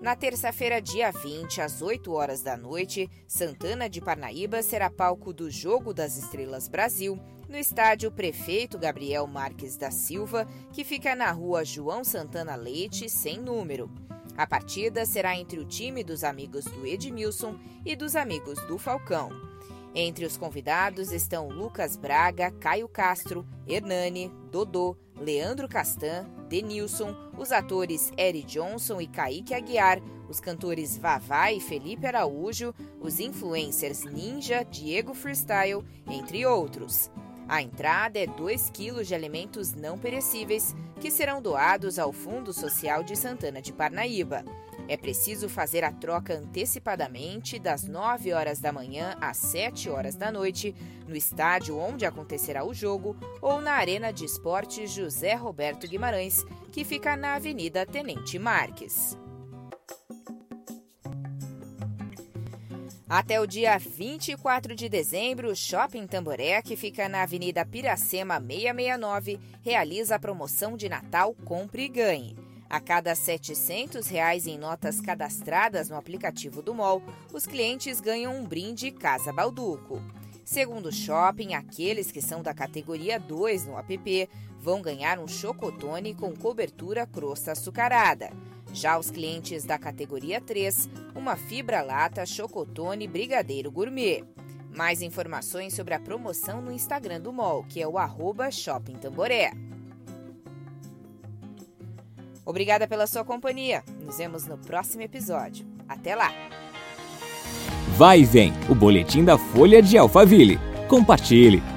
Na terça-feira, dia 20, às 8 horas da noite, Santana de Parnaíba será palco do Jogo das Estrelas Brasil, no estádio Prefeito Gabriel Marques da Silva, que fica na rua João Santana Leite, sem número. A partida será entre o time dos amigos do Edmilson e dos amigos do Falcão. Entre os convidados estão Lucas Braga, Caio Castro, Hernani, Dodô, Leandro Castan, Denilson, os atores Eric Johnson e Kaique Aguiar, os cantores Vavá e Felipe Araújo, os influencers Ninja, Diego Freestyle, entre outros. A entrada é 2 quilos de alimentos não perecíveis que serão doados ao Fundo Social de Santana de Parnaíba. É preciso fazer a troca antecipadamente das 9 horas da manhã às 7 horas da noite, no estádio onde acontecerá o jogo ou na Arena de Esportes José Roberto Guimarães, que fica na Avenida Tenente Marques. Até o dia 24 de dezembro, o Shopping Tamboré, que fica na Avenida Piracema 669, realiza a promoção de Natal Compre e Ganhe. A cada 700 reais em notas cadastradas no aplicativo do MOL, os clientes ganham um brinde Casa Balduco. Segundo o shopping, aqueles que são da categoria 2 no app vão ganhar um chocotone com cobertura crosta açucarada. Já os clientes da categoria 3, uma fibra lata chocotone brigadeiro gourmet. Mais informações sobre a promoção no Instagram do MOL, que é o arroba Tamboré. Obrigada pela sua companhia. Nos vemos no próximo episódio. Até lá! Vai e vem, o boletim da Folha de Alphaville. Compartilhe.